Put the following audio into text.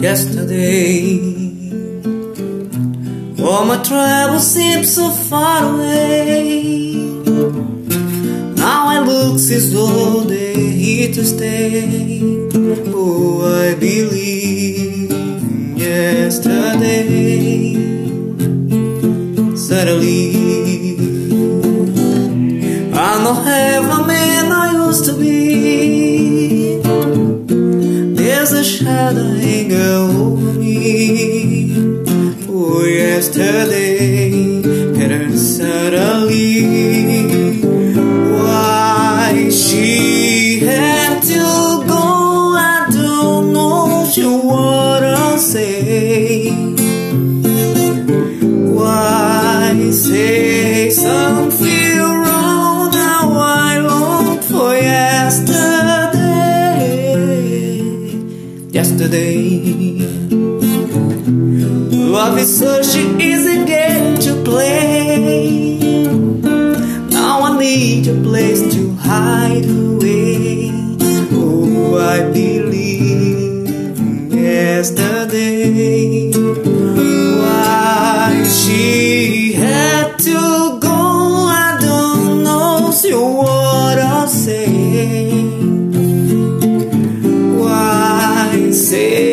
yesterday. All my travels seem so far away. Now I look as though they're here to stay. Oh, I believe in yesterday. Suddenly, I don't have a man I used to be. A shadow hanging over me. Oh, yesterday, suddenly, why she had to go? I don't know what I'll say. Why say yesterday. Love Officer, she is a game to play. Now I need a place to hide away. Oh, I believe yesterday. ser.